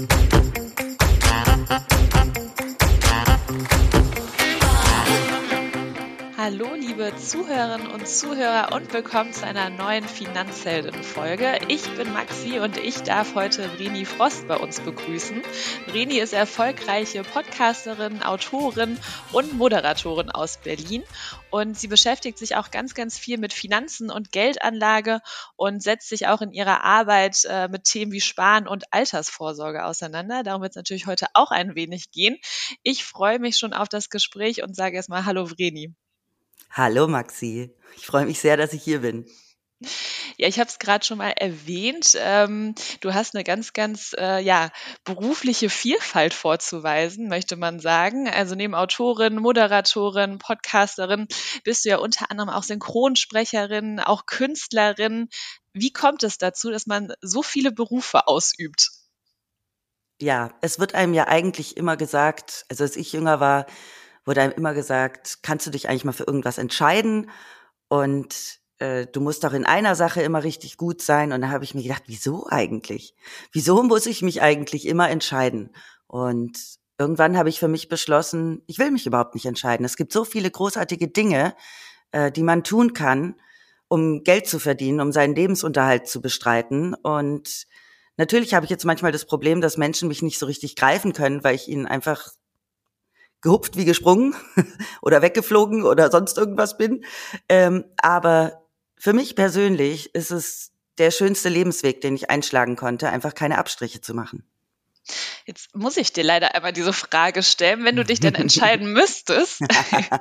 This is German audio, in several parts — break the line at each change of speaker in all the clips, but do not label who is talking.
Thank you. Hallo, liebe Zuhörerinnen und Zuhörer und willkommen zu einer neuen Finanzhelden-Folge. Ich bin Maxi und ich darf heute Vreni Frost bei uns begrüßen. Vreni ist erfolgreiche Podcasterin, Autorin und Moderatorin aus Berlin und sie beschäftigt sich auch ganz, ganz viel mit Finanzen und Geldanlage und setzt sich auch in ihrer Arbeit äh, mit Themen wie Sparen und Altersvorsorge auseinander. Darum wird es natürlich heute auch ein wenig gehen. Ich freue mich schon auf das Gespräch und sage erstmal Hallo Vreni.
Hallo Maxi, ich freue mich sehr, dass ich hier bin.
Ja, ich habe es gerade schon mal erwähnt. Ähm, du hast eine ganz, ganz äh, ja berufliche Vielfalt vorzuweisen, möchte man sagen. Also neben Autorin, Moderatorin, Podcasterin bist du ja unter anderem auch Synchronsprecherin, auch Künstlerin. Wie kommt es dazu, dass man so viele Berufe ausübt?
Ja, es wird einem ja eigentlich immer gesagt, also als ich jünger war, wurde einem immer gesagt, kannst du dich eigentlich mal für irgendwas entscheiden? Und äh, du musst doch in einer Sache immer richtig gut sein. Und da habe ich mir gedacht, wieso eigentlich? Wieso muss ich mich eigentlich immer entscheiden? Und irgendwann habe ich für mich beschlossen, ich will mich überhaupt nicht entscheiden. Es gibt so viele großartige Dinge, äh, die man tun kann, um Geld zu verdienen, um seinen Lebensunterhalt zu bestreiten. Und natürlich habe ich jetzt manchmal das Problem, dass Menschen mich nicht so richtig greifen können, weil ich ihnen einfach gehupft wie gesprungen oder weggeflogen oder sonst irgendwas bin. Ähm, aber für mich persönlich ist es der schönste Lebensweg, den ich einschlagen konnte, einfach keine Abstriche zu machen.
Jetzt muss ich dir leider einmal diese Frage stellen. Wenn du dich denn entscheiden müsstest,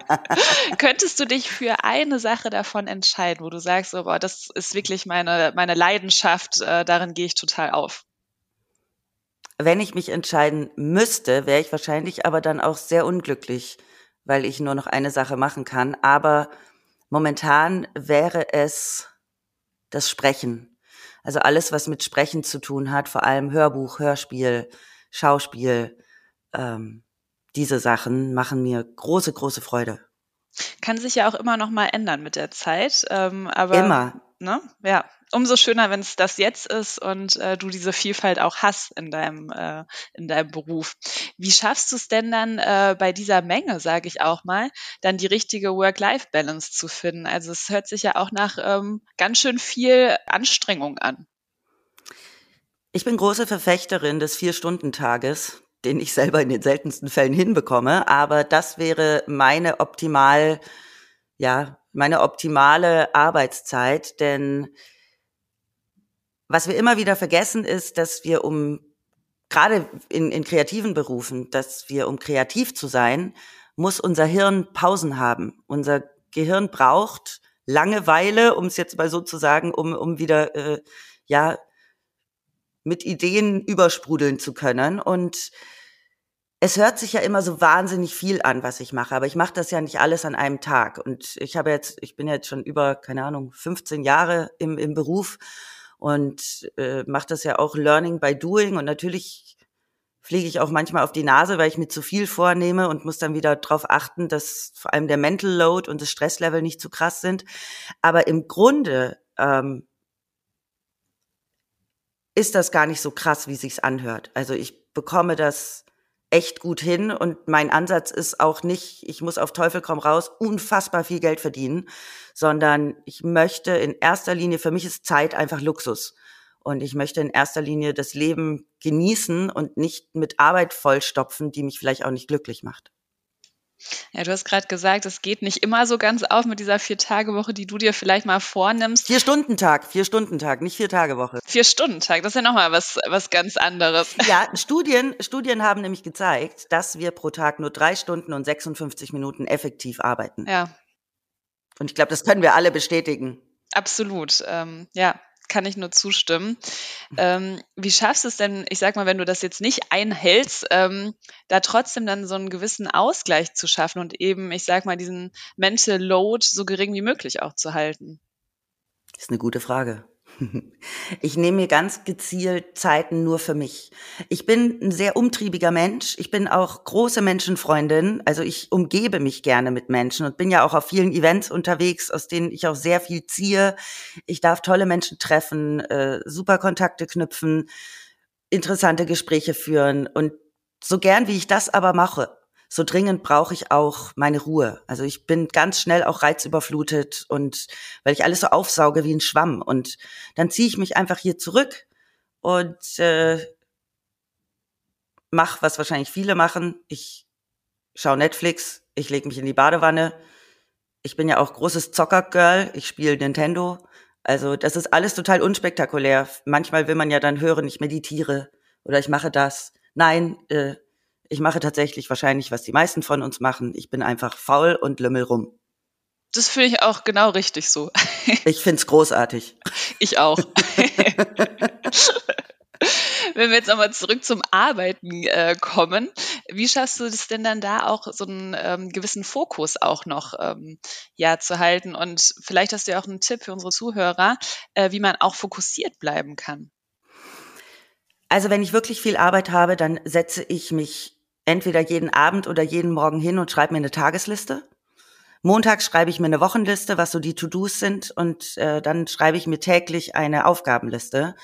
könntest du dich für eine Sache davon entscheiden, wo du sagst, oh, boah, das ist wirklich meine, meine Leidenschaft, äh, darin gehe ich total auf?
Wenn ich mich entscheiden müsste, wäre ich wahrscheinlich aber dann auch sehr unglücklich, weil ich nur noch eine Sache machen kann. Aber momentan wäre es das Sprechen. Also alles, was mit Sprechen zu tun hat, vor allem Hörbuch, Hörspiel, Schauspiel, ähm, diese Sachen machen mir große, große Freude.
Kann sich ja auch immer noch mal ändern mit der Zeit. Ähm, aber,
immer.
Ne? Ja, umso schöner, wenn es das jetzt ist und äh, du diese Vielfalt auch hast in deinem, äh, in deinem Beruf. Wie schaffst du es denn dann äh, bei dieser Menge, sage ich auch mal, dann die richtige Work-Life-Balance zu finden? Also es hört sich ja auch nach ähm, ganz schön viel Anstrengung an.
Ich bin große Verfechterin des Vier-Stunden-Tages, den ich selber in den seltensten Fällen hinbekomme, aber das wäre meine optimal, ja, meine optimale Arbeitszeit, denn was wir immer wieder vergessen ist, dass wir um, gerade in, in kreativen Berufen, dass wir um kreativ zu sein, muss unser Hirn Pausen haben. Unser Gehirn braucht Langeweile, um es jetzt mal so zu sagen, um, um wieder, äh, ja, mit Ideen übersprudeln zu können. Und es hört sich ja immer so wahnsinnig viel an, was ich mache, aber ich mache das ja nicht alles an einem Tag. Und ich habe jetzt, ich bin jetzt schon über, keine Ahnung, 15 Jahre im, im Beruf und äh, mache das ja auch Learning by Doing und natürlich fliege ich auch manchmal auf die Nase, weil ich mir zu viel vornehme und muss dann wieder darauf achten, dass vor allem der Mental Load und das Stresslevel nicht zu krass sind. Aber im Grunde ähm, ist das gar nicht so krass, wie sich's anhört. Also ich bekomme das echt gut hin und mein Ansatz ist auch nicht, ich muss auf Teufel komm raus unfassbar viel Geld verdienen, sondern ich möchte in erster Linie, für mich ist Zeit einfach Luxus. Und ich möchte in erster Linie das Leben genießen und nicht mit Arbeit vollstopfen, die mich vielleicht auch nicht glücklich macht.
Ja, du hast gerade gesagt, es geht nicht immer so ganz auf mit dieser Vier-Tage-Woche, die du dir vielleicht mal vornimmst.
Vier-Stunden-Tag, Vier-Stunden-Tag, nicht Vier-Tage-Woche.
Vier-Stunden-Tag, das ist ja nochmal was, was ganz anderes.
Ja, Studien, Studien haben nämlich gezeigt, dass wir pro Tag nur drei Stunden und 56 Minuten effektiv arbeiten.
Ja.
Und ich glaube, das können wir alle bestätigen.
Absolut, ähm, ja kann ich nur zustimmen. Ähm, wie schaffst du es denn, ich sag mal, wenn du das jetzt nicht einhältst, ähm, da trotzdem dann so einen gewissen Ausgleich zu schaffen und eben, ich sag mal, diesen Mental Load so gering wie möglich auch zu halten?
Das ist eine gute Frage. Ich nehme mir ganz gezielt Zeiten nur für mich. Ich bin ein sehr umtriebiger Mensch. Ich bin auch große Menschenfreundin. Also ich umgebe mich gerne mit Menschen und bin ja auch auf vielen Events unterwegs, aus denen ich auch sehr viel ziehe. Ich darf tolle Menschen treffen, äh, super Kontakte knüpfen. interessante Gespräche führen. Und so gern wie ich das aber mache, so dringend brauche ich auch meine Ruhe. Also ich bin ganz schnell auch reizüberflutet und weil ich alles so aufsauge wie ein Schwamm. Und dann ziehe ich mich einfach hier zurück und äh, mach, was wahrscheinlich viele machen. Ich schaue Netflix, ich lege mich in die Badewanne. Ich bin ja auch großes Zockergirl, ich spiele Nintendo. Also das ist alles total unspektakulär. Manchmal will man ja dann hören, ich meditiere oder ich mache das. Nein, äh, ich mache tatsächlich wahrscheinlich, was die meisten von uns machen. Ich bin einfach faul und lümmel rum.
Das finde ich auch genau richtig so.
ich finde es großartig.
Ich auch. Wenn wir jetzt nochmal zurück zum Arbeiten äh, kommen, wie schaffst du es denn dann da auch so einen ähm, gewissen Fokus auch noch ähm, ja zu halten? Und vielleicht hast du ja auch einen Tipp für unsere Zuhörer, äh, wie man auch fokussiert bleiben kann.
Also wenn ich wirklich viel Arbeit habe, dann setze ich mich entweder jeden Abend oder jeden Morgen hin und schreibe mir eine Tagesliste. Montags schreibe ich mir eine Wochenliste, was so die To-Dos sind, und äh, dann schreibe ich mir täglich eine Aufgabenliste.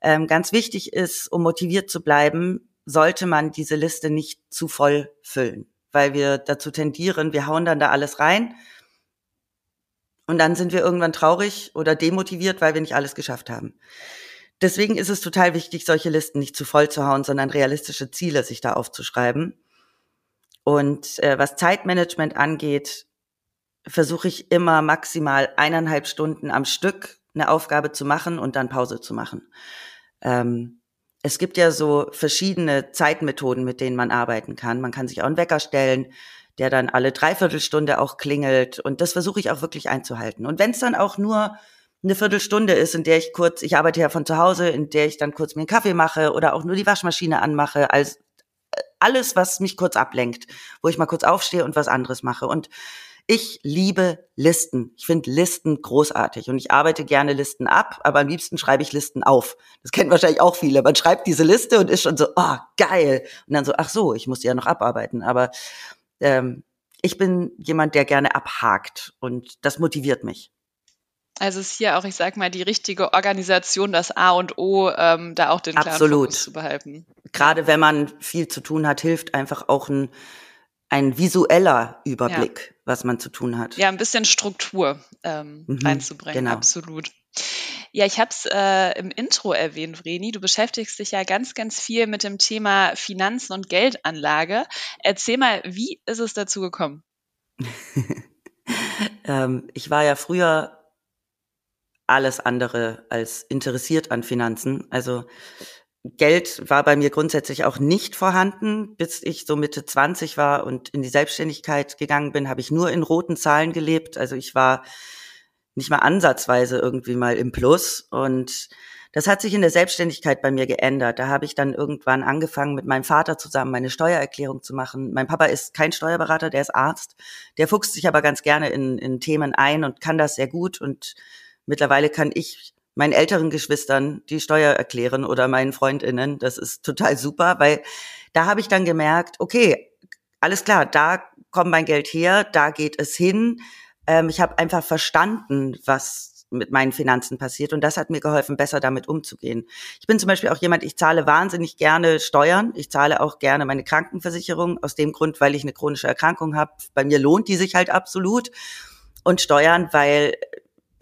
Ähm, ganz wichtig ist, um motiviert zu bleiben, sollte man diese Liste nicht zu voll füllen, weil wir dazu tendieren, wir hauen dann da alles rein und dann sind wir irgendwann traurig oder demotiviert, weil wir nicht alles geschafft haben. Deswegen ist es total wichtig, solche Listen nicht zu voll zu hauen, sondern realistische Ziele sich da aufzuschreiben. Und äh, was Zeitmanagement angeht, versuche ich immer maximal eineinhalb Stunden am Stück eine Aufgabe zu machen und dann Pause zu machen. Ähm, es gibt ja so verschiedene Zeitmethoden, mit denen man arbeiten kann. Man kann sich auch einen Wecker stellen, der dann alle Dreiviertelstunde auch klingelt. Und das versuche ich auch wirklich einzuhalten. Und wenn es dann auch nur eine Viertelstunde ist, in der ich kurz, ich arbeite ja von zu Hause, in der ich dann kurz mir einen Kaffee mache oder auch nur die Waschmaschine anmache, als äh, alles, was mich kurz ablenkt, wo ich mal kurz aufstehe und was anderes mache. Und ich liebe Listen. Ich finde Listen großartig und ich arbeite gerne Listen ab, aber am liebsten schreibe ich Listen auf. Das kennen wahrscheinlich auch viele. Man schreibt diese Liste und ist schon so, oh, geil. Und dann so, ach so, ich muss die ja noch abarbeiten. Aber ähm, ich bin jemand, der gerne abhakt und das motiviert mich.
Also ist hier auch, ich sag mal, die richtige Organisation, das A und O, ähm, da auch den klaren
Absolut.
Fokus zu behalten.
Gerade wenn man viel zu tun hat, hilft einfach auch ein ein visueller Überblick, ja. was man zu tun hat.
Ja, ein bisschen Struktur ähm, mhm, reinzubringen, genau. absolut. Ja, ich habe es äh, im Intro erwähnt, Vreni. Du beschäftigst dich ja ganz, ganz viel mit dem Thema Finanzen und Geldanlage. Erzähl mal, wie ist es dazu gekommen?
ähm, ich war ja früher alles andere als interessiert an Finanzen. Also Geld war bei mir grundsätzlich auch nicht vorhanden. Bis ich so Mitte 20 war und in die Selbstständigkeit gegangen bin, habe ich nur in roten Zahlen gelebt. Also ich war nicht mal ansatzweise irgendwie mal im Plus. Und das hat sich in der Selbstständigkeit bei mir geändert. Da habe ich dann irgendwann angefangen, mit meinem Vater zusammen meine Steuererklärung zu machen. Mein Papa ist kein Steuerberater, der ist Arzt. Der fuchst sich aber ganz gerne in, in Themen ein und kann das sehr gut. Und mittlerweile kann ich meinen älteren Geschwistern die Steuer erklären oder meinen Freundinnen. Das ist total super, weil da habe ich dann gemerkt, okay, alles klar, da kommt mein Geld her, da geht es hin. Ähm, ich habe einfach verstanden, was mit meinen Finanzen passiert und das hat mir geholfen, besser damit umzugehen. Ich bin zum Beispiel auch jemand, ich zahle wahnsinnig gerne Steuern. Ich zahle auch gerne meine Krankenversicherung aus dem Grund, weil ich eine chronische Erkrankung habe. Bei mir lohnt die sich halt absolut. Und Steuern, weil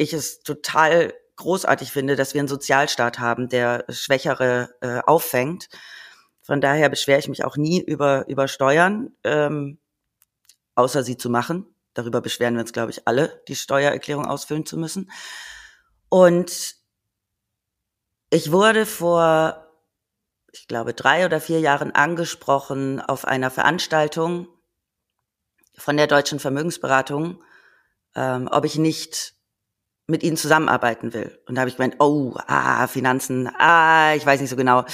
ich es total großartig finde, dass wir einen Sozialstaat haben, der Schwächere äh, auffängt. Von daher beschwere ich mich auch nie über, über Steuern, ähm, außer sie zu machen. Darüber beschweren wir uns, glaube ich, alle, die Steuererklärung ausfüllen zu müssen. Und ich wurde vor, ich glaube, drei oder vier Jahren angesprochen auf einer Veranstaltung von der Deutschen Vermögensberatung, ähm, ob ich nicht mit ihnen zusammenarbeiten will. Und da habe ich gemeint, oh, ah, Finanzen, ah, ich weiß nicht so genau.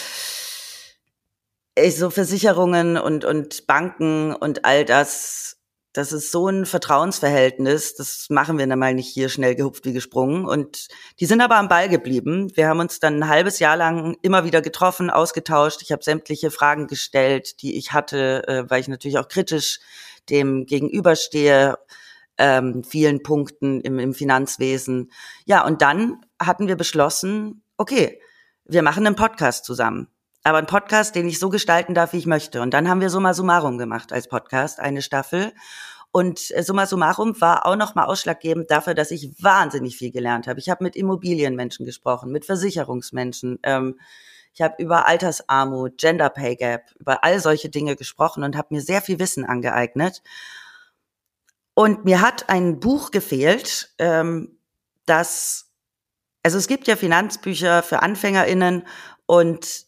So Versicherungen und, und Banken und all das, das ist so ein Vertrauensverhältnis, das machen wir dann mal nicht hier schnell gehupft wie gesprungen. Und die sind aber am Ball geblieben. Wir haben uns dann ein halbes Jahr lang immer wieder getroffen, ausgetauscht. Ich habe sämtliche Fragen gestellt, die ich hatte, äh, weil ich natürlich auch kritisch dem gegenüberstehe ähm, vielen Punkten im, im Finanzwesen. Ja, und dann hatten wir beschlossen, okay, wir machen einen Podcast zusammen. aber ein Podcast, den ich so gestalten darf, wie ich möchte. Und dann haben wir Summa Summarum gemacht als Podcast, eine Staffel. Und äh, summa summarum war auch nochmal ausschlaggebend dafür, dass ich wahnsinnig viel gelernt habe. Ich habe mit Immobilienmenschen gesprochen, mit Versicherungsmenschen. Ähm, ich habe über Altersarmut, Gender Pay Gap, über all solche Dinge gesprochen und habe mir sehr viel Wissen angeeignet. Und mir hat ein Buch gefehlt, ähm, das, also es gibt ja Finanzbücher für AnfängerInnen und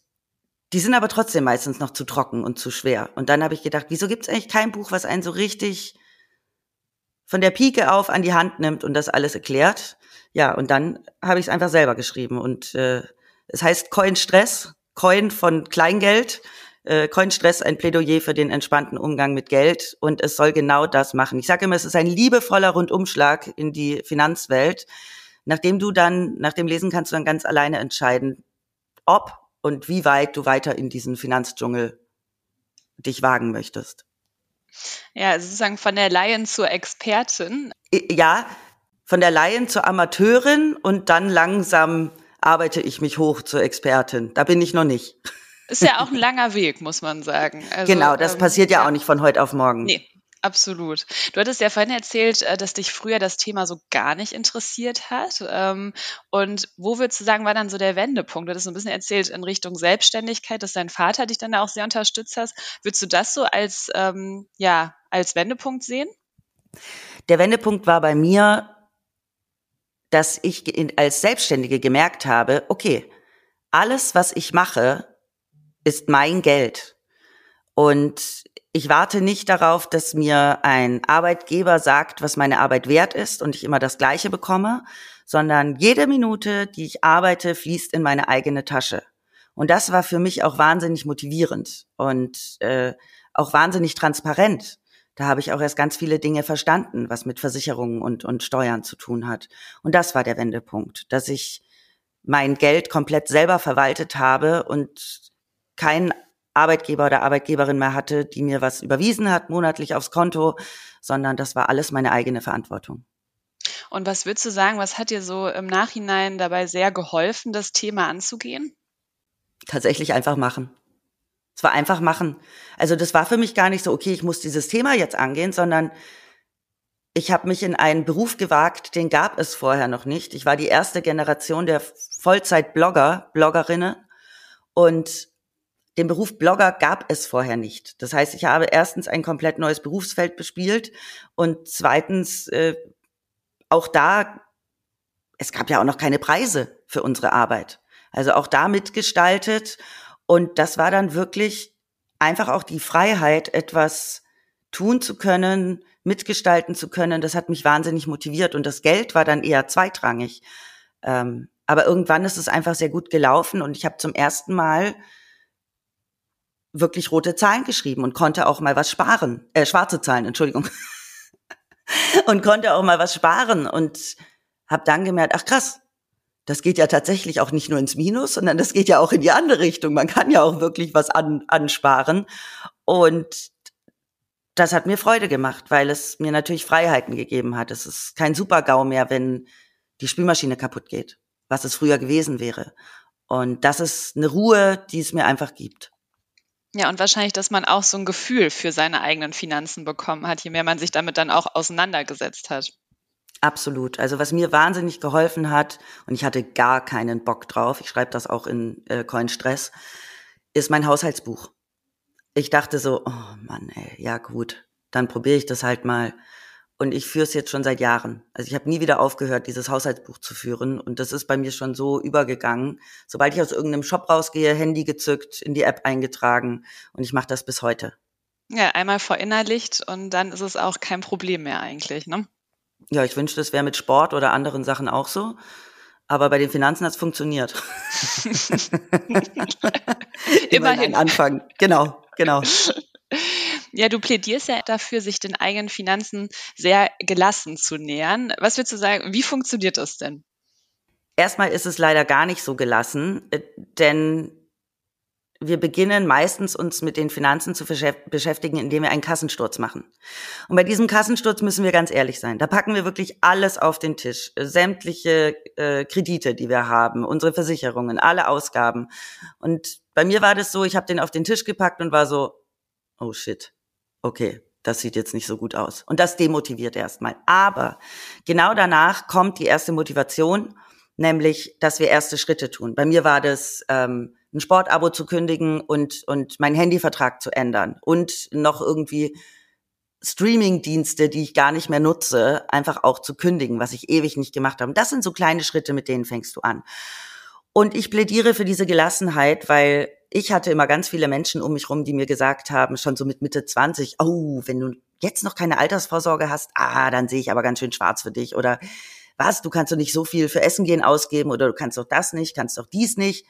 die sind aber trotzdem meistens noch zu trocken und zu schwer. Und dann habe ich gedacht, wieso gibt es eigentlich kein Buch, was einen so richtig von der Pike auf an die Hand nimmt und das alles erklärt. Ja, und dann habe ich es einfach selber geschrieben. Und äh, es heißt Coin Stress, Coin von Kleingeld, äh, Coin Stress, ein Plädoyer für den entspannten Umgang mit Geld. Und es soll genau das machen. Ich sage immer, es ist ein liebevoller Rundumschlag in die Finanzwelt. Nachdem du dann, nach dem Lesen kannst du dann ganz alleine entscheiden, ob und wie weit du weiter in diesen Finanzdschungel dich wagen möchtest.
Ja, sozusagen von der Laien zur Expertin.
Ja, von der Laien zur Amateurin und dann langsam arbeite ich mich hoch zur Expertin. Da bin ich noch nicht.
Ist ja auch ein langer Weg, muss man sagen.
Also, genau, das ähm, passiert ja, ja, auch nicht von heute auf morgen.
Nee, Absolut. Du hattest ja vorhin erzählt, äh, dass dich früher das Thema so gar nicht interessiert hat. Ähm, und wo würdest du sagen, war dann so der Wendepunkt? Du hattest so ein bisschen erzählt in Richtung Selbstständigkeit, dass dein Vater dich dann da auch sehr unterstützt hat. Würdest du das so als, ähm, ja, als Wendepunkt sehen?
Der Wendepunkt war bei mir, dass ich als Selbstständige gemerkt habe, okay, alles, was ich mache, ist mein Geld. Und ich warte nicht darauf, dass mir ein Arbeitgeber sagt, was meine Arbeit wert ist und ich immer das Gleiche bekomme, sondern jede Minute, die ich arbeite, fließt in meine eigene Tasche. Und das war für mich auch wahnsinnig motivierend und äh, auch wahnsinnig transparent. Da habe ich auch erst ganz viele Dinge verstanden, was mit Versicherungen und, und Steuern zu tun hat. Und das war der Wendepunkt, dass ich mein Geld komplett selber verwaltet habe und kein Arbeitgeber oder Arbeitgeberin mehr hatte, die mir was überwiesen hat, monatlich aufs Konto, sondern das war alles meine eigene Verantwortung.
Und was würdest du sagen, was hat dir so im Nachhinein dabei sehr geholfen, das Thema anzugehen?
Tatsächlich einfach machen. Es war einfach machen. Also das war für mich gar nicht so, okay, ich muss dieses Thema jetzt angehen, sondern ich habe mich in einen Beruf gewagt, den gab es vorher noch nicht. Ich war die erste Generation der Vollzeit-Blogger, Bloggerinnen. Und den Beruf Blogger gab es vorher nicht. Das heißt, ich habe erstens ein komplett neues Berufsfeld bespielt und zweitens äh, auch da, es gab ja auch noch keine Preise für unsere Arbeit. Also auch da mitgestaltet und das war dann wirklich einfach auch die Freiheit, etwas tun zu können, mitgestalten zu können. Das hat mich wahnsinnig motiviert und das Geld war dann eher zweitrangig. Ähm, aber irgendwann ist es einfach sehr gut gelaufen und ich habe zum ersten Mal wirklich rote Zahlen geschrieben und konnte auch mal was sparen, äh, schwarze Zahlen, Entschuldigung. und konnte auch mal was sparen und habe dann gemerkt, ach krass, das geht ja tatsächlich auch nicht nur ins Minus, sondern das geht ja auch in die andere Richtung. Man kann ja auch wirklich was an, ansparen. Und das hat mir Freude gemacht, weil es mir natürlich Freiheiten gegeben hat. Es ist kein Super-GAU mehr, wenn die Spülmaschine kaputt geht, was es früher gewesen wäre. Und das ist eine Ruhe, die es mir einfach gibt.
Ja, und wahrscheinlich, dass man auch so ein Gefühl für seine eigenen Finanzen bekommen hat, je mehr man sich damit dann auch auseinandergesetzt hat.
Absolut. Also was mir wahnsinnig geholfen hat, und ich hatte gar keinen Bock drauf, ich schreibe das auch in äh, Coin Stress, ist mein Haushaltsbuch. Ich dachte so, oh Mann, ey, ja gut, dann probiere ich das halt mal. Und ich führe es jetzt schon seit Jahren. Also ich habe nie wieder aufgehört, dieses Haushaltsbuch zu führen. Und das ist bei mir schon so übergegangen. Sobald ich aus irgendeinem Shop rausgehe, Handy gezückt, in die App eingetragen. Und ich mache das bis heute.
Ja, einmal verinnerlicht und dann ist es auch kein Problem mehr eigentlich, ne?
Ja, ich wünschte, es wäre mit Sport oder anderen Sachen auch so. Aber bei den Finanzen hat es funktioniert.
Immerhin.
Anfang. Genau, genau.
Ja, du plädierst ja dafür, sich den eigenen Finanzen sehr gelassen zu nähern. Was würdest du sagen, wie funktioniert das denn?
Erstmal ist es leider gar nicht so gelassen, äh, denn wir beginnen meistens uns mit den Finanzen zu beschäftigen, indem wir einen Kassensturz machen. Und bei diesem Kassensturz müssen wir ganz ehrlich sein. Da packen wir wirklich alles auf den Tisch. Sämtliche äh, Kredite, die wir haben, unsere Versicherungen, alle Ausgaben. Und bei mir war das so, ich habe den auf den Tisch gepackt und war so, oh shit, okay, das sieht jetzt nicht so gut aus. Und das demotiviert erstmal. Aber genau danach kommt die erste Motivation, nämlich, dass wir erste Schritte tun. Bei mir war das ähm, ein Sportabo zu kündigen und, und meinen Handyvertrag zu ändern und noch irgendwie Streaming-Dienste, die ich gar nicht mehr nutze, einfach auch zu kündigen, was ich ewig nicht gemacht habe. Das sind so kleine Schritte, mit denen fängst du an. Und ich plädiere für diese Gelassenheit, weil ich hatte immer ganz viele Menschen um mich rum, die mir gesagt haben, schon so mit Mitte 20, oh, wenn du jetzt noch keine Altersvorsorge hast, ah, dann sehe ich aber ganz schön schwarz für dich. Oder was, du kannst doch nicht so viel für Essen gehen ausgeben oder du kannst doch das nicht, kannst doch dies nicht.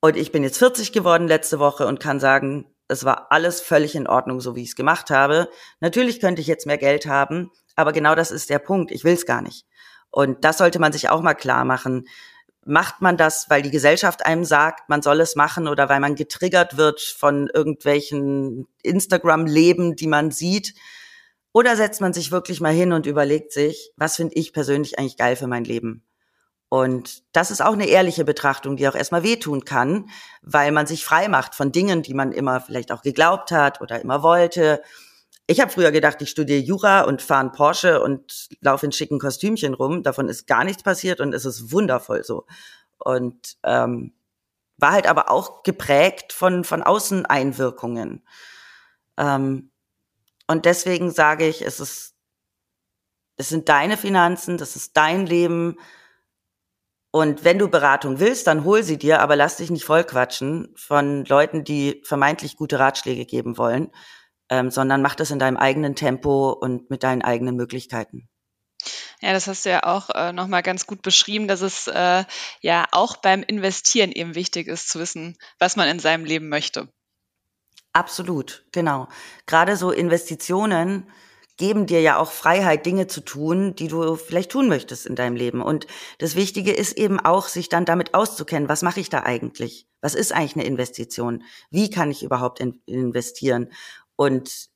Und ich bin jetzt 40 geworden letzte Woche und kann sagen, es war alles völlig in Ordnung, so wie ich es gemacht habe. Natürlich könnte ich jetzt mehr Geld haben, aber genau das ist der Punkt. Ich will es gar nicht. Und das sollte man sich auch mal klar machen. Macht man das, weil die Gesellschaft einem sagt, man soll es machen oder weil man getriggert wird von irgendwelchen Instagram-Leben, die man sieht? Oder setzt man sich wirklich mal hin und überlegt sich, was finde ich persönlich eigentlich geil für mein Leben? Und das ist auch eine ehrliche Betrachtung, die auch erstmal wehtun kann, weil man sich frei macht von Dingen, die man immer vielleicht auch geglaubt hat oder immer wollte. Ich habe früher gedacht, ich studiere Jura und fahre einen Porsche und laufe in schicken Kostümchen rum. Davon ist gar nichts passiert und es ist wundervoll so. Und ähm, war halt aber auch geprägt von, von Außeneinwirkungen. Ähm, und deswegen sage ich, es ist, es sind deine Finanzen, das ist dein Leben und wenn du Beratung willst, dann hol sie dir, aber lass dich nicht vollquatschen von Leuten, die vermeintlich gute Ratschläge geben wollen, ähm, sondern mach das in deinem eigenen Tempo und mit deinen eigenen Möglichkeiten.
Ja, das hast du ja auch äh, nochmal ganz gut beschrieben, dass es äh, ja auch beim Investieren eben wichtig ist zu wissen, was man in seinem Leben möchte.
Absolut, genau. Gerade so Investitionen, geben dir ja auch Freiheit, Dinge zu tun, die du vielleicht tun möchtest in deinem Leben. Und das Wichtige ist eben auch, sich dann damit auszukennen, was mache ich da eigentlich? Was ist eigentlich eine Investition? Wie kann ich überhaupt in investieren? Und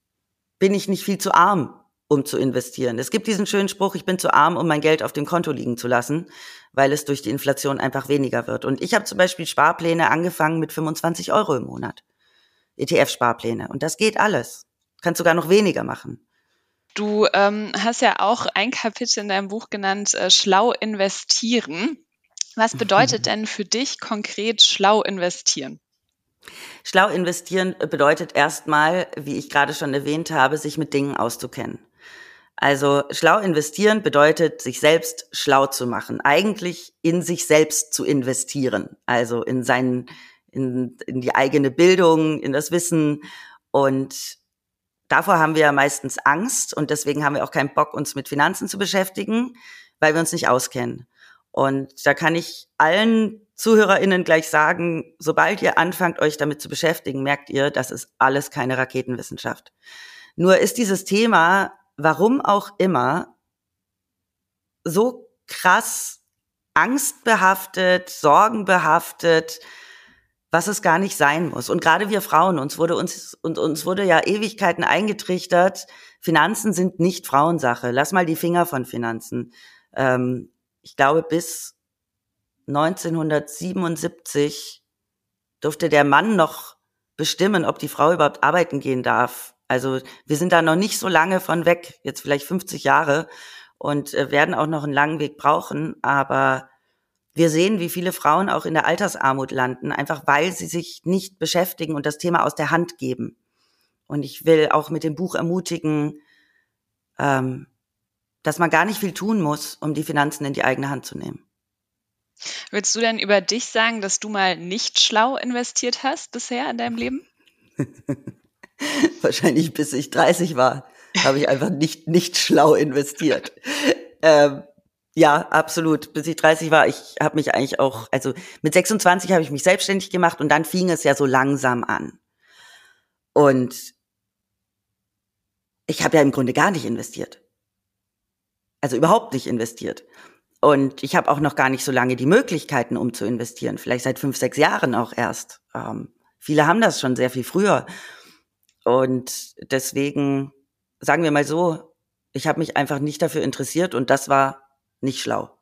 bin ich nicht viel zu arm, um zu investieren? Es gibt diesen schönen Spruch, ich bin zu arm, um mein Geld auf dem Konto liegen zu lassen, weil es durch die Inflation einfach weniger wird. Und ich habe zum Beispiel Sparpläne angefangen mit 25 Euro im Monat. ETF-Sparpläne. Und das geht alles. Kannst sogar noch weniger machen.
Du ähm, hast ja auch ein Kapitel in deinem Buch genannt, äh, Schlau investieren. Was bedeutet denn für dich konkret schlau investieren?
Schlau investieren bedeutet erstmal, wie ich gerade schon erwähnt habe, sich mit Dingen auszukennen. Also schlau investieren bedeutet, sich selbst schlau zu machen, eigentlich in sich selbst zu investieren, also in seinen, in, in die eigene Bildung, in das Wissen und Davor haben wir ja meistens Angst und deswegen haben wir auch keinen Bock, uns mit Finanzen zu beschäftigen, weil wir uns nicht auskennen. Und da kann ich allen ZuhörerInnen gleich sagen, sobald ihr anfangt, euch damit zu beschäftigen, merkt ihr, das ist alles keine Raketenwissenschaft. Nur ist dieses Thema, warum auch immer, so krass angstbehaftet, sorgenbehaftet, was es gar nicht sein muss. Und gerade wir Frauen, uns wurde uns, und uns wurde ja Ewigkeiten eingetrichtert, Finanzen sind nicht Frauensache. Lass mal die Finger von Finanzen. Ähm, ich glaube, bis 1977 durfte der Mann noch bestimmen, ob die Frau überhaupt arbeiten gehen darf. Also wir sind da noch nicht so lange von weg, jetzt vielleicht 50 Jahre und äh, werden auch noch einen langen Weg brauchen. Aber wir sehen, wie viele Frauen auch in der Altersarmut landen, einfach weil sie sich nicht beschäftigen und das Thema aus der Hand geben. Und ich will auch mit dem Buch ermutigen, ähm, dass man gar nicht viel tun muss, um die Finanzen in die eigene Hand zu nehmen.
Würdest du denn über dich sagen, dass du mal nicht schlau investiert hast bisher in deinem Leben?
Wahrscheinlich bis ich 30 war, habe ich einfach nicht, nicht schlau investiert. ähm, ja, absolut. Bis ich 30 war, ich habe mich eigentlich auch, also mit 26 habe ich mich selbstständig gemacht und dann fing es ja so langsam an. Und ich habe ja im Grunde gar nicht investiert. Also überhaupt nicht investiert. Und ich habe auch noch gar nicht so lange die Möglichkeiten, um zu investieren. Vielleicht seit fünf, sechs Jahren auch erst. Ähm, Viele haben das schon sehr viel früher. Und deswegen, sagen wir mal so, ich habe mich einfach nicht dafür interessiert und das war nicht schlau.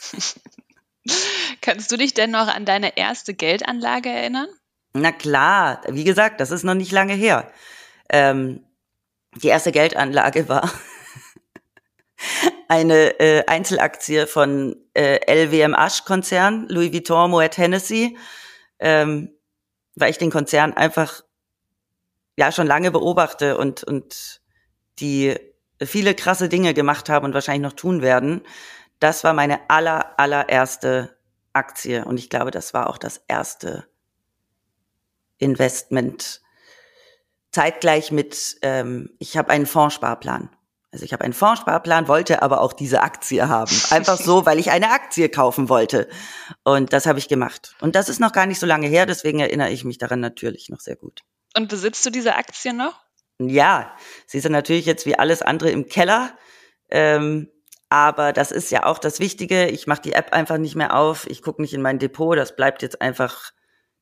Kannst du dich denn noch an deine erste Geldanlage erinnern?
Na klar, wie gesagt, das ist noch nicht lange her. Ähm, die erste Geldanlage war eine äh, Einzelaktie von äh, LWM Konzern, Louis Vuitton Moet Hennessy, ähm, weil ich den Konzern einfach ja schon lange beobachte und und die viele krasse Dinge gemacht haben und wahrscheinlich noch tun werden. Das war meine aller allererste Aktie und ich glaube, das war auch das erste Investment zeitgleich mit, ähm, ich habe einen Fondssparplan. Also ich habe einen Fondssparplan, wollte aber auch diese Aktie haben. Einfach so, weil ich eine Aktie kaufen wollte. Und das habe ich gemacht. Und das ist noch gar nicht so lange her, deswegen erinnere ich mich daran natürlich noch sehr gut.
Und besitzt du diese Aktie noch?
Ja, sie ist natürlich jetzt wie alles andere im Keller. Ähm, aber das ist ja auch das Wichtige. Ich mache die App einfach nicht mehr auf. Ich gucke nicht in mein Depot. Das bleibt jetzt einfach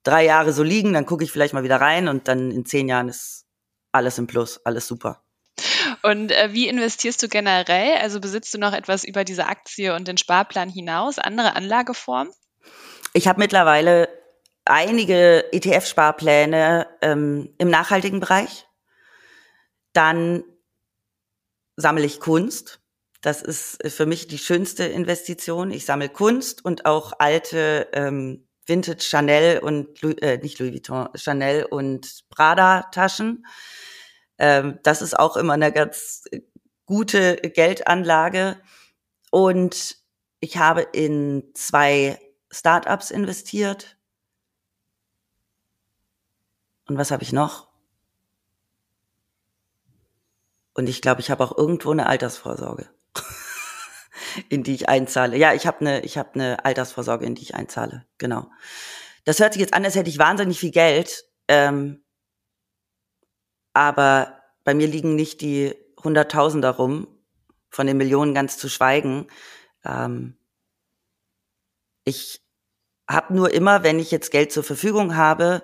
drei Jahre so liegen. Dann gucke ich vielleicht mal wieder rein und dann in zehn Jahren ist alles im Plus, alles super.
Und äh, wie investierst du generell? Also besitzt du noch etwas über diese Aktie und den Sparplan hinaus, andere Anlageformen?
Ich habe mittlerweile einige ETF-Sparpläne ähm, im nachhaltigen Bereich. Dann sammle ich Kunst. Das ist für mich die schönste Investition. Ich sammle Kunst und auch alte ähm, Vintage Chanel und äh, nicht Louis Vuitton, Chanel und Prada Taschen. Ähm, das ist auch immer eine ganz gute Geldanlage. Und ich habe in zwei Startups investiert. Und was habe ich noch? Und ich glaube, ich habe auch irgendwo eine Altersvorsorge, in die ich einzahle. Ja, ich habe eine, ich habe eine Altersvorsorge, in die ich einzahle. Genau. Das hört sich jetzt an, als hätte ich wahnsinnig viel Geld. Ähm, aber bei mir liegen nicht die Hunderttausender rum, von den Millionen ganz zu schweigen. Ähm, ich habe nur immer, wenn ich jetzt Geld zur Verfügung habe,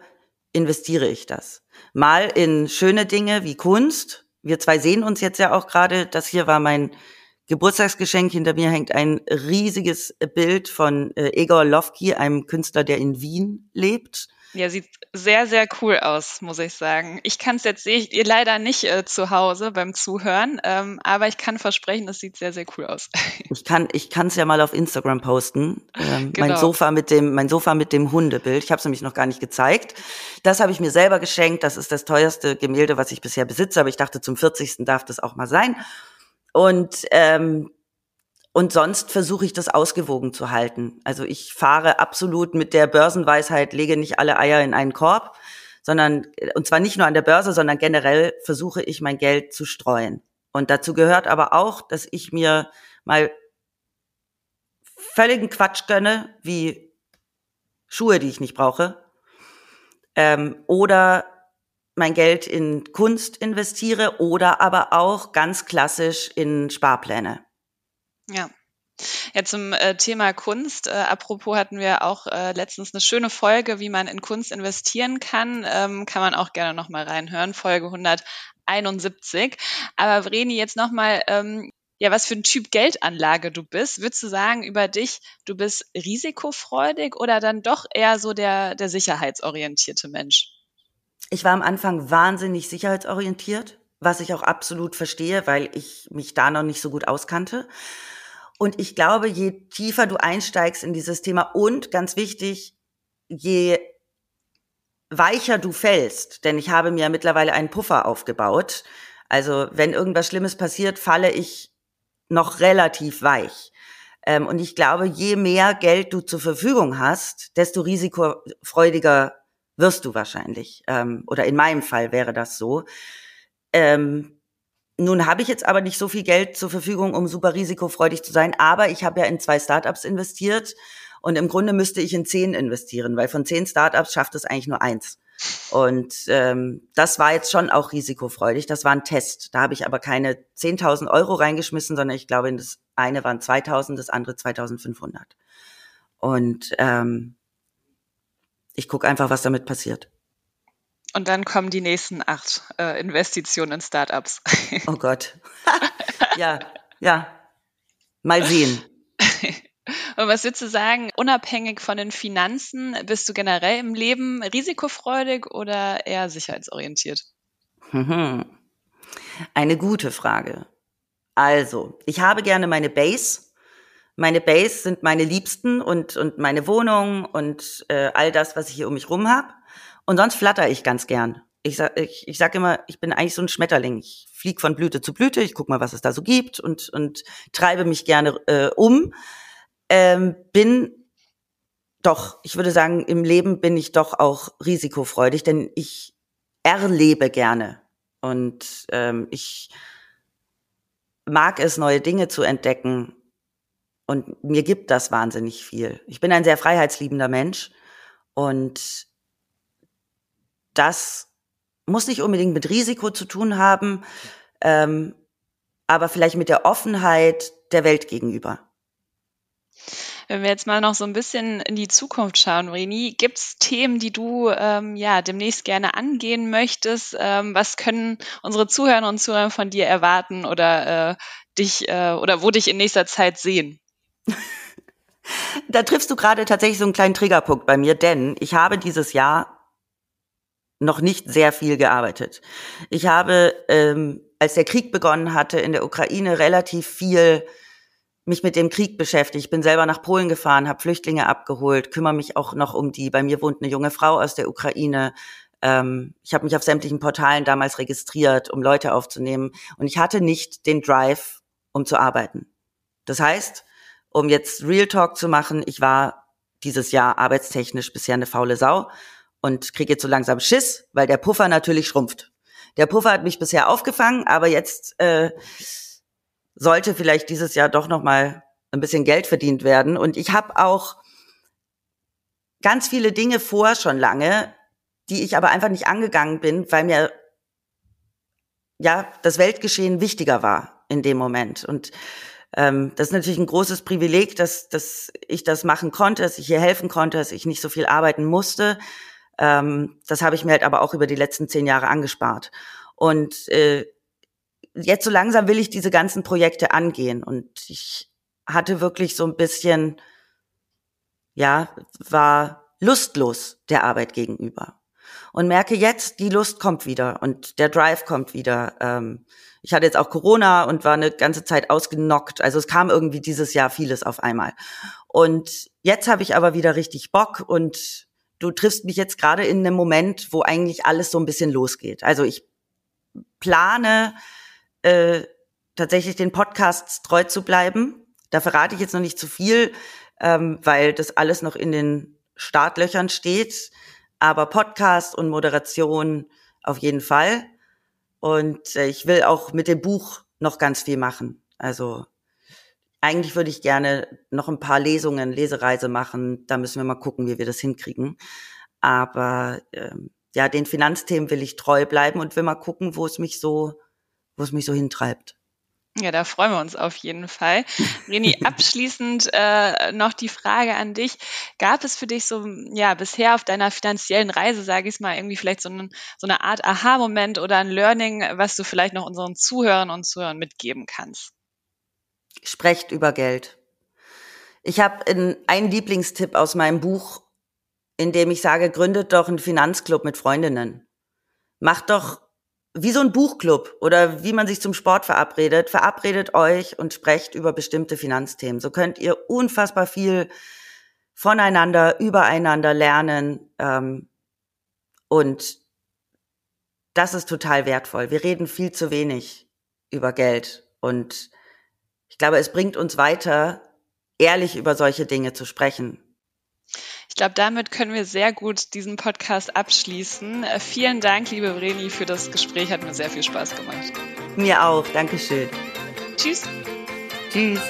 investiere ich das. Mal in schöne Dinge wie Kunst. Wir zwei sehen uns jetzt ja auch gerade. Das hier war mein Geburtstagsgeschenk. Hinter mir hängt ein riesiges Bild von äh, Egor Lofki, einem Künstler, der in Wien lebt.
Ja, sieht sehr, sehr cool aus, muss ich sagen. Ich kann es jetzt sehe ich ihr leider nicht äh, zu Hause beim Zuhören, ähm, aber ich kann versprechen, es sieht sehr, sehr cool aus.
Ich kann, ich kann es ja mal auf Instagram posten. Ähm, genau. Mein Sofa mit dem, mein Sofa mit dem Hundebild. Ich habe es nämlich noch gar nicht gezeigt. Das habe ich mir selber geschenkt. Das ist das teuerste Gemälde, was ich bisher besitze. Aber ich dachte, zum 40. darf das auch mal sein. Und ähm, und sonst versuche ich das ausgewogen zu halten. Also ich fahre absolut mit der Börsenweisheit, lege nicht alle Eier in einen Korb, sondern, und zwar nicht nur an der Börse, sondern generell versuche ich mein Geld zu streuen. Und dazu gehört aber auch, dass ich mir mal völligen Quatsch gönne, wie Schuhe, die ich nicht brauche, ähm, oder mein Geld in Kunst investiere oder aber auch ganz klassisch in Sparpläne.
Ja. Ja, zum äh, Thema Kunst. Äh, apropos hatten wir auch äh, letztens eine schöne Folge, wie man in Kunst investieren kann. Ähm, kann man auch gerne nochmal reinhören, Folge 171. Aber Vreni, jetzt nochmal, ähm, ja, was für ein Typ Geldanlage du bist. Würdest du sagen über dich, du bist risikofreudig oder dann doch eher so der, der sicherheitsorientierte Mensch?
Ich war am Anfang wahnsinnig sicherheitsorientiert, was ich auch absolut verstehe, weil ich mich da noch nicht so gut auskannte. Und ich glaube, je tiefer du einsteigst in dieses Thema und ganz wichtig, je weicher du fällst, denn ich habe mir mittlerweile einen Puffer aufgebaut. Also wenn irgendwas Schlimmes passiert, falle ich noch relativ weich. Ähm, und ich glaube, je mehr Geld du zur Verfügung hast, desto risikofreudiger wirst du wahrscheinlich. Ähm, oder in meinem Fall wäre das so. Ähm, nun habe ich jetzt aber nicht so viel Geld zur Verfügung, um super risikofreudig zu sein, aber ich habe ja in zwei Startups investiert und im Grunde müsste ich in zehn investieren, weil von zehn Startups schafft es eigentlich nur eins. Und ähm, das war jetzt schon auch risikofreudig. Das war ein Test. Da habe ich aber keine 10.000 Euro reingeschmissen, sondern ich glaube, das eine waren 2.000, das andere 2.500. Und ähm, ich gucke einfach, was damit passiert.
Und dann kommen die nächsten acht äh, Investitionen in Startups.
Oh Gott. ja, ja. Mal sehen.
Und was würdest du sagen, unabhängig von den Finanzen, bist du generell im Leben risikofreudig oder eher sicherheitsorientiert?
Mhm. Eine gute Frage. Also, ich habe gerne meine Base. Meine Base sind meine Liebsten und, und meine Wohnung und äh, all das, was ich hier um mich rum habe. Und sonst flatter ich ganz gern. Ich sag, ich, ich sag immer, ich bin eigentlich so ein Schmetterling. Ich fliege von Blüte zu Blüte, ich guck mal, was es da so gibt und, und treibe mich gerne äh, um. Ähm, bin doch, ich würde sagen, im Leben bin ich doch auch risikofreudig, denn ich erlebe gerne. Und ähm, ich mag es, neue Dinge zu entdecken. Und mir gibt das wahnsinnig viel. Ich bin ein sehr freiheitsliebender Mensch. Und das muss nicht unbedingt mit Risiko zu tun haben, ähm, aber vielleicht mit der Offenheit der Welt gegenüber.
Wenn wir jetzt mal noch so ein bisschen in die Zukunft schauen, Reni, gibt es Themen, die du ähm, ja demnächst gerne angehen möchtest? Ähm, was können unsere Zuhörer und Zuhörer von dir erwarten oder äh, dich äh, oder wo dich in nächster Zeit sehen?
da triffst du gerade tatsächlich so einen kleinen Triggerpunkt bei mir, denn ich habe dieses Jahr noch nicht sehr viel gearbeitet. Ich habe, ähm, als der Krieg begonnen hatte in der Ukraine, relativ viel mich mit dem Krieg beschäftigt. Ich bin selber nach Polen gefahren, habe Flüchtlinge abgeholt, kümmere mich auch noch um die. Bei mir wohnt eine junge Frau aus der Ukraine. Ähm, ich habe mich auf sämtlichen Portalen damals registriert, um Leute aufzunehmen. Und ich hatte nicht den Drive, um zu arbeiten. Das heißt, um jetzt Real Talk zu machen, ich war dieses Jahr arbeitstechnisch bisher eine faule Sau und kriege jetzt so langsam Schiss, weil der Puffer natürlich schrumpft. Der Puffer hat mich bisher aufgefangen, aber jetzt äh, sollte vielleicht dieses Jahr doch noch mal ein bisschen Geld verdient werden. Und ich habe auch ganz viele Dinge vor schon lange, die ich aber einfach nicht angegangen bin, weil mir ja das Weltgeschehen wichtiger war in dem Moment. Und ähm, das ist natürlich ein großes Privileg, dass, dass ich das machen konnte, dass ich hier helfen konnte, dass ich nicht so viel arbeiten musste. Ähm, das habe ich mir halt aber auch über die letzten zehn Jahre angespart. Und äh, jetzt so langsam will ich diese ganzen Projekte angehen und ich hatte wirklich so ein bisschen, ja, war lustlos der Arbeit gegenüber und merke jetzt, die Lust kommt wieder und der Drive kommt wieder. Ähm, ich hatte jetzt auch Corona und war eine ganze Zeit ausgenockt. Also es kam irgendwie dieses Jahr vieles auf einmal. Und jetzt habe ich aber wieder richtig Bock und du triffst mich jetzt gerade in einem Moment, wo eigentlich alles so ein bisschen losgeht. Also ich plane äh, tatsächlich den Podcasts treu zu bleiben. Da verrate ich jetzt noch nicht zu viel, ähm, weil das alles noch in den Startlöchern steht. Aber Podcast und Moderation auf jeden Fall. Und äh, ich will auch mit dem Buch noch ganz viel machen. Also eigentlich würde ich gerne noch ein paar Lesungen, Lesereise machen. Da müssen wir mal gucken, wie wir das hinkriegen. Aber ähm, ja, den Finanzthemen will ich treu bleiben und will mal gucken, wo es mich so wo es mich so hintreibt.
Ja, da freuen wir uns auf jeden Fall. Reni, abschließend äh, noch die Frage an dich. Gab es für dich so, ja, bisher auf deiner finanziellen Reise, sage ich mal, irgendwie vielleicht so, ein, so eine Art Aha-Moment oder ein Learning, was du vielleicht noch unseren Zuhörern und Zuhörern mitgeben kannst?
Sprecht über Geld. Ich habe einen Lieblingstipp aus meinem Buch, in dem ich sage, gründet doch einen Finanzclub mit Freundinnen. Macht doch wie so ein Buchclub oder wie man sich zum Sport verabredet, verabredet euch und sprecht über bestimmte Finanzthemen. So könnt ihr unfassbar viel voneinander, übereinander lernen. Ähm, und das ist total wertvoll. Wir reden viel zu wenig über Geld. Und glaube, es bringt uns weiter, ehrlich über solche Dinge zu sprechen.
Ich glaube, damit können wir sehr gut diesen Podcast abschließen. Äh, vielen Dank, liebe Vreni, für das Gespräch. Hat mir sehr viel Spaß gemacht.
Mir auch. Dankeschön.
Tschüss.
Tschüss.